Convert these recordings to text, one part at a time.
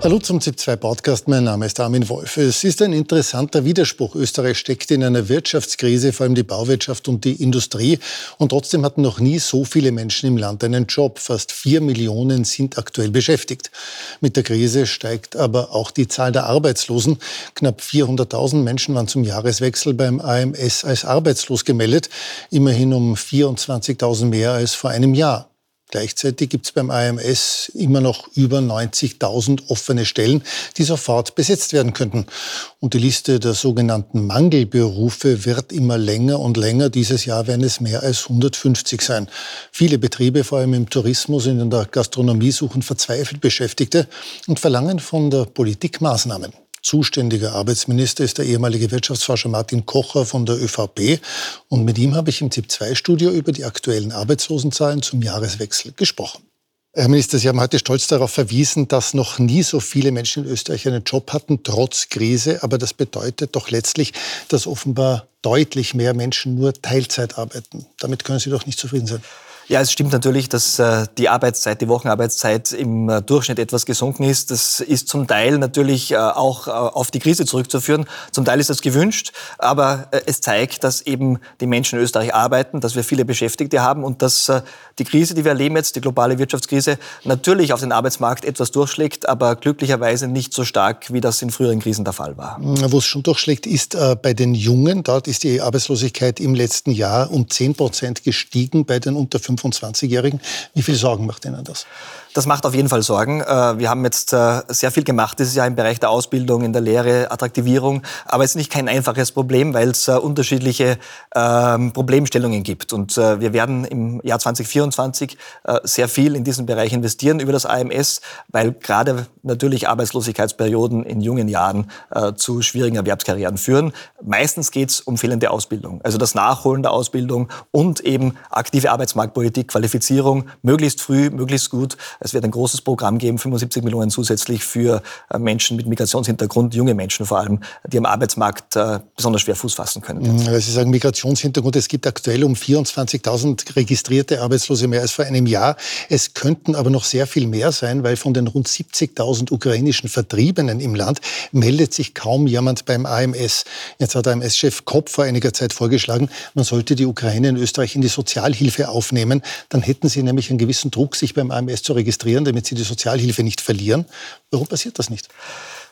Hallo zum ZIP2 Podcast. Mein Name ist Armin Wolf. Es ist ein interessanter Widerspruch. Österreich steckt in einer Wirtschaftskrise, vor allem die Bauwirtschaft und die Industrie. Und trotzdem hatten noch nie so viele Menschen im Land einen Job. Fast vier Millionen sind aktuell beschäftigt. Mit der Krise steigt aber auch die Zahl der Arbeitslosen. Knapp 400.000 Menschen waren zum Jahreswechsel beim AMS als arbeitslos gemeldet. Immerhin um 24.000 mehr als vor einem Jahr. Gleichzeitig gibt es beim AMS immer noch über 90.000 offene Stellen, die sofort besetzt werden könnten. Und die Liste der sogenannten Mangelberufe wird immer länger und länger. Dieses Jahr werden es mehr als 150 sein. Viele Betriebe, vor allem im Tourismus und in der Gastronomie, suchen verzweifelt Beschäftigte und verlangen von der Politik Maßnahmen. Zuständiger Arbeitsminister ist der ehemalige Wirtschaftsforscher Martin Kocher von der ÖVP. Und mit ihm habe ich im ZIP-2-Studio über die aktuellen Arbeitslosenzahlen zum Jahreswechsel gesprochen. Herr Minister, Sie haben heute stolz darauf verwiesen, dass noch nie so viele Menschen in Österreich einen Job hatten, trotz Krise. Aber das bedeutet doch letztlich, dass offenbar deutlich mehr Menschen nur Teilzeit arbeiten. Damit können Sie doch nicht zufrieden sein. Ja, es stimmt natürlich, dass äh, die Arbeitszeit, die Wochenarbeitszeit im äh, Durchschnitt etwas gesunken ist. Das ist zum Teil natürlich äh, auch auf die Krise zurückzuführen. Zum Teil ist das gewünscht, aber es zeigt, dass eben die Menschen in Österreich arbeiten, dass wir viele Beschäftigte haben und dass die Krise, die wir erleben jetzt, die globale Wirtschaftskrise, natürlich auf den Arbeitsmarkt etwas durchschlägt, aber glücklicherweise nicht so stark, wie das in früheren Krisen der Fall war. Wo es schon durchschlägt, ist bei den Jungen. Dort ist die Arbeitslosigkeit im letzten Jahr um 10 Prozent gestiegen, bei den unter 5 25-Jährigen. Wie viel Sorgen macht Ihnen das? Das macht auf jeden Fall Sorgen. Äh, wir haben jetzt äh, sehr viel gemacht dieses Jahr im Bereich der Ausbildung, in der Lehre, Attraktivierung. Aber es ist nicht kein einfaches Problem, weil es äh, unterschiedliche ähm, Problemstellungen gibt. Und wir werden im Jahr 2024 sehr viel in diesen Bereich investieren über das AMS, weil gerade natürlich Arbeitslosigkeitsperioden in jungen Jahren zu schwierigen Erwerbskarrieren führen. Meistens geht es um fehlende Ausbildung, also das Nachholen der Ausbildung und eben aktive Arbeitsmarktpolitik, Qualifizierung, möglichst früh, möglichst gut. Es wird ein großes Programm geben, 75 Millionen zusätzlich für äh, Menschen mit Migrationshintergrund, junge Menschen vor allem, die am Arbeitsmarkt äh, besonders schwer Fuß fassen können. Weil Sie sagen Migrationshintergrund, es gibt aktuell um 24.000 registrierte Arbeitslose mehr als vor einem Jahr. Es könnten aber noch sehr viel mehr sein, weil von den rund 70.000 ukrainischen Vertriebenen im Land meldet sich kaum jemand beim AMS. Jetzt hat AMS-Chef Kopp vor einiger Zeit vorgeschlagen, man sollte die Ukraine in Österreich in die Sozialhilfe aufnehmen. Dann hätten sie nämlich einen gewissen Druck, sich beim AMS zu registrieren registrieren, damit sie die Sozialhilfe nicht verlieren. Warum passiert das nicht?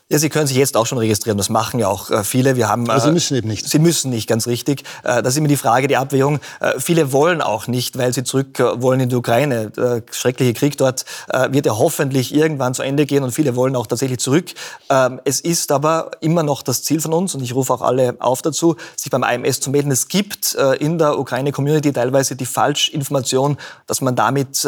Ja, Sie können sich jetzt auch schon registrieren. Das machen ja auch äh, viele. Wir haben, Aber Sie äh, müssen eben nicht. Sie müssen nicht, ganz richtig. Äh, das ist immer die Frage, die Abwägung. Viele wollen auch nicht, weil sie zurück wollen in die Ukraine. Der schreckliche Krieg dort wird ja hoffentlich irgendwann zu Ende gehen und viele wollen auch tatsächlich zurück. Ähm, es ist aber immer noch das Ziel von uns und ich rufe auch alle auf dazu, sich beim IMS zu melden. Es gibt in der Ukraine-Community teilweise die Falschinformation, dass man damit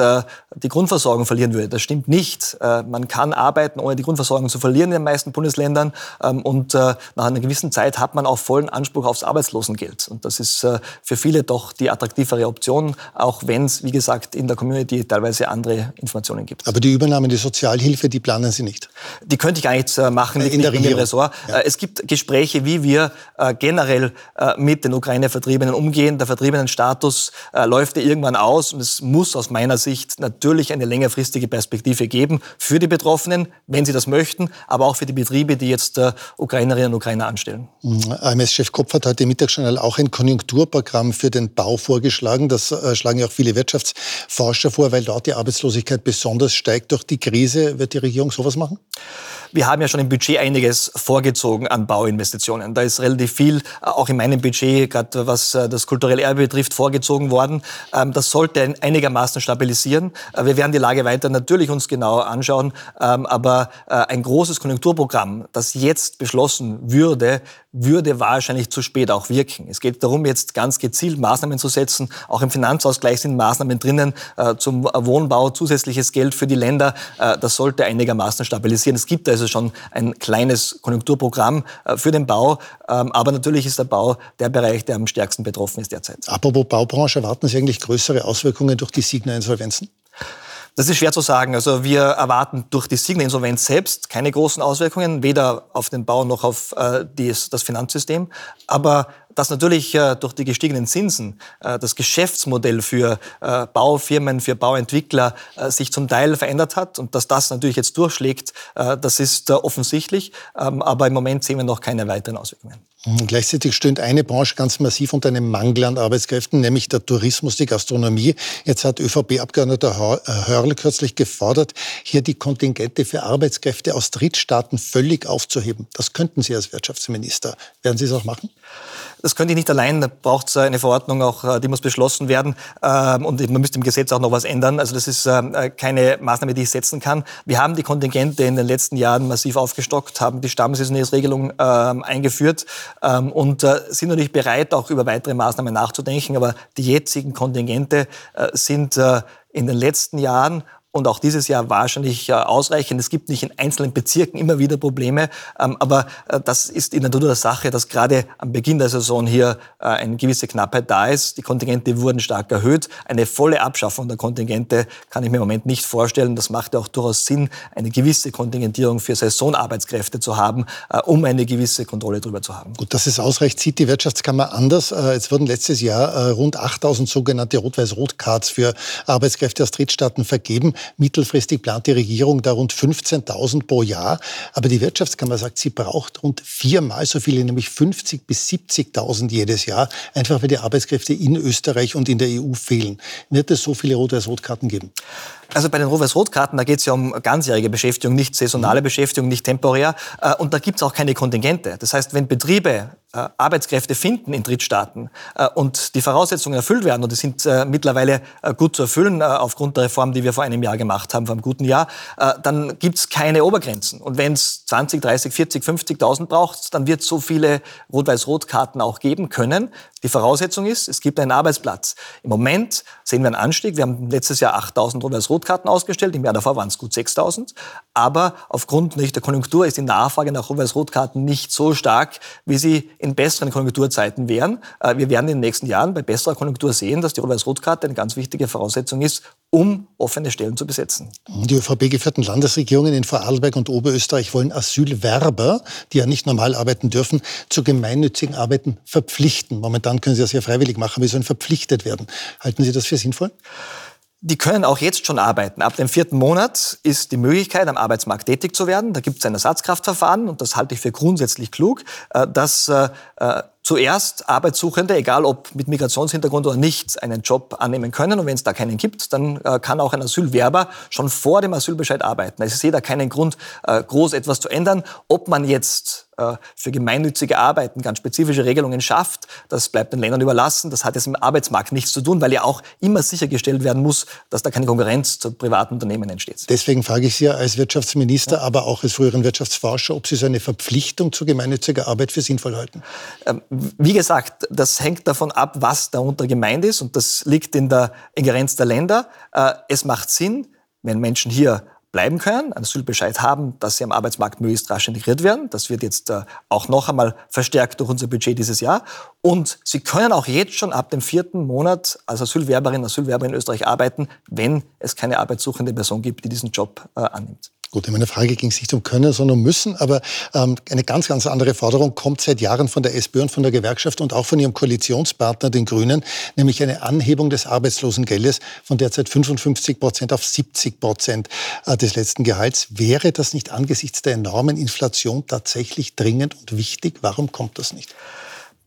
die Grundversorgung verlieren würde. Das stimmt nicht. Man kann arbeiten, ohne die Grundversorgung zu verlieren in den meisten meisten Bundesländern. Ähm, und äh, nach einer gewissen Zeit hat man auch vollen Anspruch aufs Arbeitslosengeld. Und das ist äh, für viele doch die attraktivere Option, auch wenn es, wie gesagt, in der Community teilweise andere Informationen gibt. Aber die Übernahme die Sozialhilfe, die planen Sie nicht? Die könnte ich gar nicht äh, machen in der Regierung. Ressort. Ja. Es gibt Gespräche, wie wir generell mit den Ukraine-Vertriebenen umgehen. Der Vertriebenenstatus läuft ja irgendwann aus und es muss aus meiner Sicht natürlich eine längerfristige Perspektive geben für die Betroffenen, wenn sie das möchten, aber auch für die Betriebe, die jetzt äh, Ukrainerinnen und Ukrainer anstellen. Mhm. AMS-Chef Kopf hat im Mittagsjournal auch ein Konjunkturprogramm für den Bau vorgeschlagen. Das äh, schlagen ja auch viele Wirtschaftsforscher vor, weil dort die Arbeitslosigkeit besonders steigt durch die Krise. Wird die Regierung sowas machen? Wir haben ja schon im Budget einiges vorgezogen an Bauinvestitionen. Da ist relativ viel, äh, auch in meinem Budget, gerade was das kulturelle Erbe betrifft, vorgezogen worden. Ähm, das sollte einigermaßen stabilisieren. Wir werden die Lage weiter natürlich uns genau anschauen. Ähm, aber ein großes Konjunkturprogramm, das jetzt beschlossen würde, würde wahrscheinlich zu spät auch wirken. Es geht darum, jetzt ganz gezielt Maßnahmen zu setzen. Auch im Finanzausgleich sind Maßnahmen drinnen zum Wohnbau, zusätzliches Geld für die Länder. Das sollte einigermaßen stabilisieren. Es gibt also schon ein kleines Konjunkturprogramm äh, für den Bau. Ähm, aber natürlich ist der Bau der Bereich, der am stärksten betroffen ist derzeit. Apropos Baubranche, erwarten Sie eigentlich größere Auswirkungen durch die Signa-Insolvenzen? Das ist schwer zu sagen. Also wir erwarten durch die Signa-Insolvenz selbst keine großen Auswirkungen, weder auf den Bau noch auf äh, dies, das Finanzsystem. Aber dass natürlich äh, durch die gestiegenen Zinsen äh, das Geschäftsmodell für äh, Baufirmen, für Bauentwickler sich zum Teil verändert hat und dass das natürlich jetzt durchschlägt, das ist offensichtlich. Ähm, aber im Moment sehen wir noch keine weiteren Auswirkungen. Mhm, gleichzeitig stöhnt eine Branche ganz massiv unter einem Mangel an Arbeitskräften, nämlich der Tourismus, die Gastronomie. Jetzt hat ÖVP-Abgeordneter Hörl kürzlich gefordert, hier die Kontingente für Arbeitskräfte aus Drittstaaten völlig aufzuheben. Das könnten Sie als Wirtschaftsminister. Werden Sie es auch machen? Das könnte ich nicht allein. Da braucht es eine Verordnung, auch äh, die muss beschlossen werden. Ähm, und man müsste im Gesetz auch noch was ändern. Also das ist ähm, äh, keine Maßnahme, die ich setzen kann. Wir haben die Kontingente in den letzten Jahren massiv aufgestockt, haben die Stammsaisonierungsregelung ähm, eingeführt und äh, sind natürlich bereit, auch über weitere Maßnahmen nachzudenken. Aber die jetzigen Kontingente sind in den letzten Jahren und auch dieses Jahr wahrscheinlich äh, ausreichend. Es gibt nicht in einzelnen Bezirken immer wieder Probleme, ähm, aber äh, das ist in der Natur der Sache, dass gerade am Beginn der Saison hier äh, eine gewisse Knappheit da ist. Die Kontingente wurden stark erhöht. Eine volle Abschaffung der Kontingente kann ich mir im Moment nicht vorstellen. Das macht ja auch durchaus Sinn, eine gewisse Kontingentierung für Saisonarbeitskräfte zu haben, um eine gewisse Kontrolle darüber zu haben. Gut, dass es ausreicht, sieht die Wirtschaftskammer anders. Es wurden letztes Jahr rund 8000 sogenannte Rot-Weiß-Rot-Cards für Arbeitskräfte aus Drittstaaten vergeben. Mittelfristig plant die Regierung da rund 15.000 pro Jahr. Aber die Wirtschaftskammer sagt, sie braucht rund viermal so viele, nämlich 50 bis 70.000 jedes Jahr, einfach weil die Arbeitskräfte in Österreich und in der EU fehlen. Wird es so viele Rot-Weiß-Rot-Karten geben? Also bei den Rot-Weiß-Rot-Karten, da geht es ja um ganzjährige Beschäftigung, nicht saisonale Beschäftigung, nicht temporär. Äh, und da gibt es auch keine Kontingente. Das heißt, wenn Betriebe Arbeitskräfte finden in Drittstaaten äh, und die Voraussetzungen erfüllt werden, und die sind äh, mittlerweile äh, gut zu erfüllen äh, aufgrund der Reform, die wir vor einem Jahr gemacht haben, vor einem guten Jahr, äh, dann gibt es keine Obergrenzen. Und wenn es 20, 30, 40, 50.000 braucht, dann wird es so viele Rot-Weiß-Rot-Karten auch geben können. Die Voraussetzung ist, es gibt einen Arbeitsplatz. Im Moment sehen wir einen Anstieg. Wir haben letztes Jahr 8.000 Rot-Weiß-Rot-Karten ausgestellt, im Jahr davor waren es gut 6.000. Aber aufgrund der Konjunktur ist die Nachfrage nach Rot-Weiß-Rot-Karten nicht so stark, wie sie in besseren Konjunkturzeiten wären. Äh, wir werden in den nächsten Jahren bei besserer Konjunktur sehen, dass die Rot-Weiß-Rot-Karte eine ganz wichtige Voraussetzung ist, um offene Stellen zu besetzen. Die ÖVP-geführten Landesregierungen in Vorarlberg und Oberösterreich wollen Asylwerber, die ja nicht normal arbeiten dürfen, zu gemeinnützigen Arbeiten verpflichten. Momentan können sie das ja freiwillig machen, aber sie sollen verpflichtet werden. Halten Sie das für sinnvoll? Die können auch jetzt schon arbeiten. Ab dem vierten Monat ist die Möglichkeit, am Arbeitsmarkt tätig zu werden. Da gibt es ein Ersatzkraftverfahren und das halte ich für grundsätzlich klug, äh, dass äh, äh, zuerst Arbeitssuchende, egal ob mit Migrationshintergrund oder nicht, einen Job annehmen können. Und wenn es da keinen gibt, dann kann auch ein Asylwerber schon vor dem Asylbescheid arbeiten. Also ich sehe da keinen Grund, groß etwas zu ändern. Ob man jetzt äh, für gemeinnützige Arbeiten ganz spezifische Regelungen schafft. Das bleibt den Ländern überlassen. Das hat jetzt im Arbeitsmarkt nichts zu tun, weil ja auch immer sichergestellt werden muss, dass da keine Konkurrenz zu privaten Unternehmen entsteht. Deswegen frage ich Sie als Wirtschaftsminister, ja. aber auch als früheren Wirtschaftsforscher, ob Sie so eine Verpflichtung zu gemeinnütziger Arbeit für sinnvoll halten. Ähm, wie gesagt, das hängt davon ab, was darunter gemeint ist und das liegt in der Ingerenz der Länder. Äh, es macht Sinn, wenn Menschen hier bleiben können, einen Asylbescheid haben, dass sie am Arbeitsmarkt möglichst rasch integriert werden. Das wird jetzt äh, auch noch einmal verstärkt durch unser Budget dieses Jahr. Und sie können auch jetzt schon ab dem vierten Monat als Asylwerberin, Asylwerber in Österreich arbeiten, wenn es keine arbeitssuchende Person gibt, die diesen Job äh, annimmt. Gut, in meiner Frage ging es nicht um Können, sondern um Müssen. Aber ähm, eine ganz, ganz andere Forderung kommt seit Jahren von der SPÖ und von der Gewerkschaft und auch von ihrem Koalitionspartner, den Grünen, nämlich eine Anhebung des Arbeitslosengeldes von derzeit 55 Prozent auf 70 Prozent äh, des letzten Gehalts. Wäre das nicht angesichts der enormen Inflation tatsächlich dringend und wichtig? Warum kommt das nicht?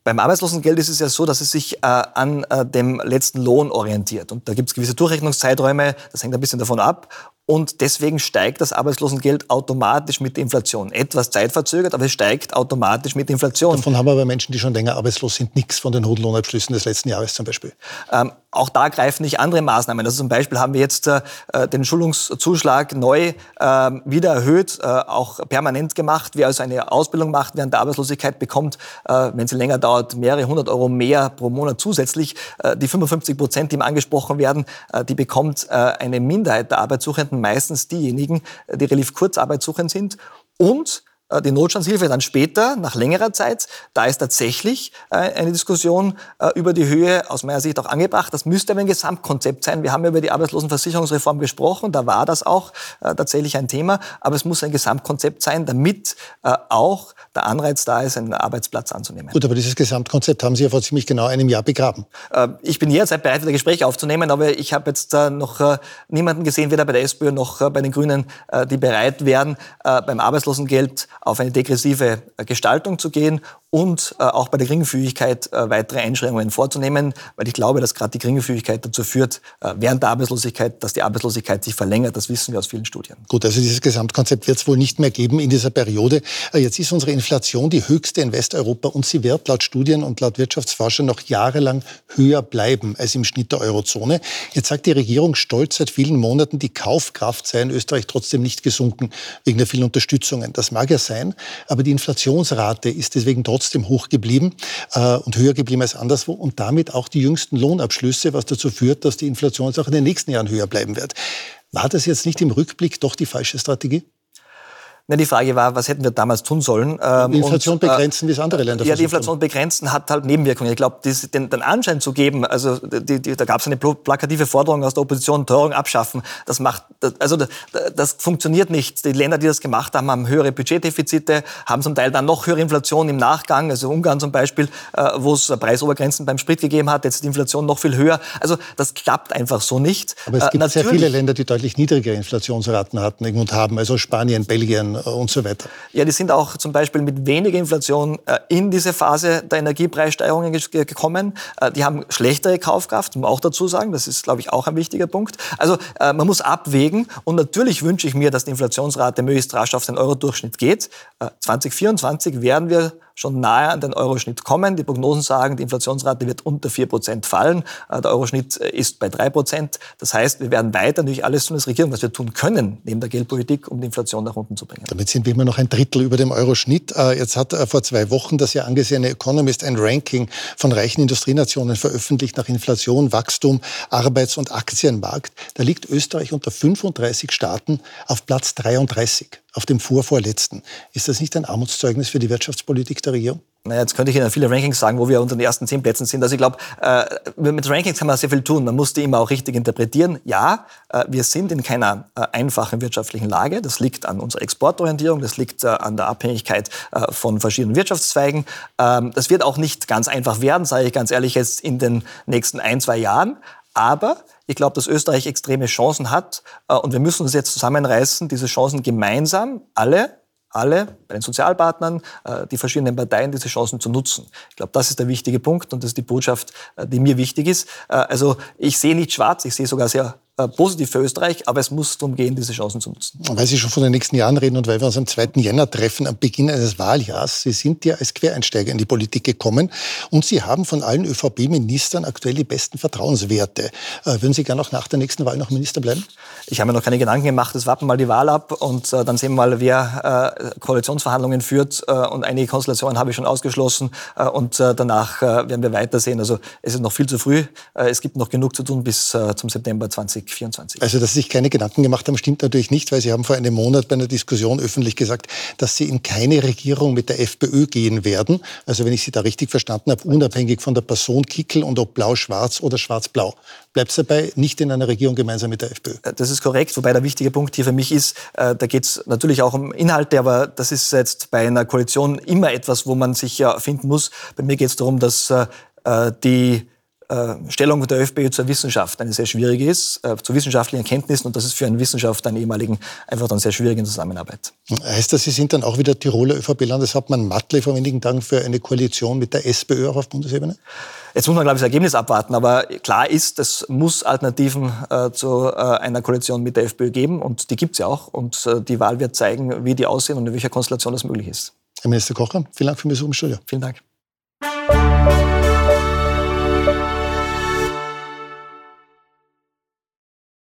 Beim Arbeitslosengeld ist es ja so, dass es sich äh, an äh, dem letzten Lohn orientiert. Und da gibt es gewisse Durchrechnungszeiträume, das hängt ein bisschen davon ab. Und deswegen steigt das Arbeitslosengeld automatisch mit der Inflation. Etwas zeitverzögert, aber es steigt automatisch mit der Inflation. Davon haben aber Menschen, die schon länger arbeitslos sind, nichts von den hohen Lohnabschlüssen des letzten Jahres zum Beispiel. Ähm, auch da greifen nicht andere Maßnahmen. Also zum Beispiel haben wir jetzt äh, den Schulungszuschlag neu äh, wieder erhöht, äh, auch permanent gemacht. Wer also eine Ausbildung macht während der Arbeitslosigkeit, bekommt, äh, wenn sie länger dauert, mehrere hundert Euro mehr pro Monat zusätzlich. Äh, die 55 Prozent, die ihm angesprochen werden, äh, die bekommt eine Minderheit der Arbeitssuchenden, meistens diejenigen, die relativ kurzarbeitssuchend sind. Und die Notstandshilfe dann später, nach längerer Zeit, da ist tatsächlich äh, eine Diskussion äh, über die Höhe aus meiner Sicht auch angebracht. Das müsste aber ein Gesamtkonzept sein. Wir haben über die Arbeitslosenversicherungsreform gesprochen, da war das auch tatsächlich ein Thema, aber es muss ein Gesamtkonzept sein, damit auch der Anreiz da ist, einen Arbeitsplatz anzunehmen. Gut, aber dieses Gesamtkonzept haben Sie ja vor ziemlich genau einem Jahr begraben. Ich bin jederzeit bereit, wieder Gespräche aufzunehmen, aber ich habe jetzt noch niemanden gesehen, weder bei der SPÖ noch bei den Grünen, die bereit wären, beim Arbeitslosengeld auf eine degressive Gestaltung zu gehen und äh, auch bei der Geringfügigkeit äh, weitere Einschränkungen vorzunehmen, weil ich glaube, dass gerade die Geringfügigkeit dazu führt, äh, während der Arbeitslosigkeit, dass die Arbeitslosigkeit sich verlängert. Das wissen wir aus vielen Studien. Gut, also dieses Gesamtkonzept wird es wohl nicht mehr geben in dieser Periode. Äh, jetzt ist unsere Inflation die höchste in Westeuropa und sie wird laut Studien und laut Wirtschaftsforscher noch jahrelang höher bleiben als im Schnitt der Eurozone. Jetzt sagt die Regierung stolz seit vielen Monaten, die Kaufkraft sei in Österreich trotzdem nicht gesunken wegen der vielen Unterstützungen. Das mag ja sein, aber die Inflationsrate ist deswegen trotzdem trotzdem hoch geblieben äh, und höher geblieben als anderswo und damit auch die jüngsten Lohnabschlüsse, was dazu führt, dass die Inflation auch in den nächsten Jahren höher bleiben wird. War das jetzt nicht im Rückblick doch die falsche Strategie? Na, die Frage war, was hätten wir damals tun sollen? Ähm, die Inflation und, äh, begrenzen, wie es andere Länder Ja, die Inflation begrenzen hat halt Nebenwirkungen. Ich glaube, den, den Anschein zu geben, also die, die, da gab es eine plakative Forderung aus der Opposition, Teuerung abschaffen. Das macht, also das, das funktioniert nicht. Die Länder, die das gemacht haben, haben höhere Budgetdefizite, haben zum Teil dann noch höhere Inflation im Nachgang. Also Ungarn zum Beispiel, äh, wo es Preisobergrenzen beim Sprit gegeben hat, jetzt ist die Inflation noch viel höher. Also das klappt einfach so nicht. Aber es gibt äh, sehr viele Länder, die deutlich niedrigere Inflationsraten hatten und haben, also Spanien, Belgien, und so weiter. Ja, die sind auch zum Beispiel mit weniger Inflation äh, in diese Phase der Energiepreissteigerungen gekommen. Äh, die haben schlechtere Kaufkraft, muss man auch dazu sagen. Das ist, glaube ich, auch ein wichtiger Punkt. Also äh, man muss abwägen. Und natürlich wünsche ich mir, dass die Inflationsrate möglichst rasch auf den Euro-Durchschnitt geht. 2024 werden wir schon nahe an den Euroschnitt kommen. Die Prognosen sagen, die Inflationsrate wird unter 4% fallen. Äh, der Euroschnitt äh, ist bei 3%. Das heißt, wir werden weiter natürlich alles tun als Regierung, was wir tun können, neben der Geldpolitik, um die Inflation nach unten zu bringen. Damit sind wir immer noch ein Drittel über dem Euroschnitt. Äh, jetzt hat vor zwei Wochen das ja angesehene Economist ein Ranking von reichen Industrienationen veröffentlicht nach Inflation, Wachstum, Arbeits- und Aktienmarkt. Da liegt Österreich unter 35 Staaten auf Platz 33 auf dem vorvorletzten. Ist das nicht ein Armutszeugnis für die Wirtschaftspolitik der Regierung? Naja, jetzt könnte ich Ihnen viele Rankings sagen, wo wir unter den ersten zehn Plätzen sind. Also ich glaube, äh, mit Rankings kann man sehr viel tun. Man muss die immer auch richtig interpretieren. Ja, äh, wir sind in keiner äh, einfachen wirtschaftlichen Lage. Das liegt an unserer Exportorientierung, das liegt an der Abhängigkeit von verschiedenen Wirtschaftszweigen. Ähm, das wird auch nicht ganz einfach werden, sage ich ganz ehrlich, jetzt in den nächsten ein, zwei Jahren. Aber ich glaube, dass Österreich extreme Chancen hat äh, und wir müssen uns jetzt zusammenreißen, diese Chancen gemeinsam, alle, alle, bei den Sozialpartnern, äh, die verschiedenen Parteien, diese Chancen zu nutzen. Ich glaube, das ist der wichtige Punkt und das ist die Botschaft, äh, die mir wichtig ist. Also ich sehe nicht schwarz, ich sehe sogar sehr äh, positiv für Österreich, aber es muss darum gehen, diese Chancen zu nutzen. Weil Sie schon von den nächsten Jahren reden und weil wir uns am 2. Jänner treffen, am Beginn eines Wahljahres, Sie sind ja als Quereinsteiger in die Politik gekommen und Sie haben von allen ÖVP-Ministern aktuell die besten Vertrauenswerte. Äh, würden Sie gerne auch nach der nächsten Wahl noch Minister bleiben? Ich habe mir noch keine Gedanken gemacht, es warten mal die Wahl ab und äh, dann sehen wir mal, wer äh, Koalitionsverhandlungen führt äh, und einige Konstellationen habe ich schon ausgeschlossen und danach werden wir weitersehen. Also es ist noch viel zu früh, es gibt noch genug zu tun bis zum September 20 2024. Also, dass Sie sich keine Gedanken gemacht haben, stimmt natürlich nicht, weil Sie haben vor einem Monat bei einer Diskussion öffentlich gesagt, dass Sie in keine Regierung mit der FPÖ gehen werden. Also, wenn ich Sie da richtig verstanden habe, unabhängig von der Person Kickel und ob blau-schwarz oder schwarz-blau. Bleibt es dabei nicht in einer Regierung gemeinsam mit der FPÖ? Äh, das ist korrekt, wobei der wichtige Punkt hier für mich ist, äh, da geht es natürlich auch um Inhalte, aber das ist jetzt bei einer Koalition immer etwas, wo man sich ja finden muss. Bei mir geht es darum, dass äh, die Stellung der ÖFPÖ zur Wissenschaft eine sehr schwierige ist, äh, zu wissenschaftlichen Erkenntnissen und das ist für einen Wissenschaftler, einen ehemaligen, einfach dann sehr schwierig in Zusammenarbeit. Heißt das, Sie sind dann auch wieder Tiroler ÖVP-Landeshauptmann Matle vor wenigen Tagen für eine Koalition mit der SPÖ auch auf Bundesebene? Jetzt muss man, glaube ich, das Ergebnis abwarten. Aber klar ist, es muss Alternativen äh, zu äh, einer Koalition mit der FPÖ geben. Und die gibt es ja auch. Und äh, die Wahl wird zeigen, wie die aussehen und in welcher Konstellation das möglich ist. Herr Minister Kocher, vielen Dank für den Besuch im Studio. Vielen Dank.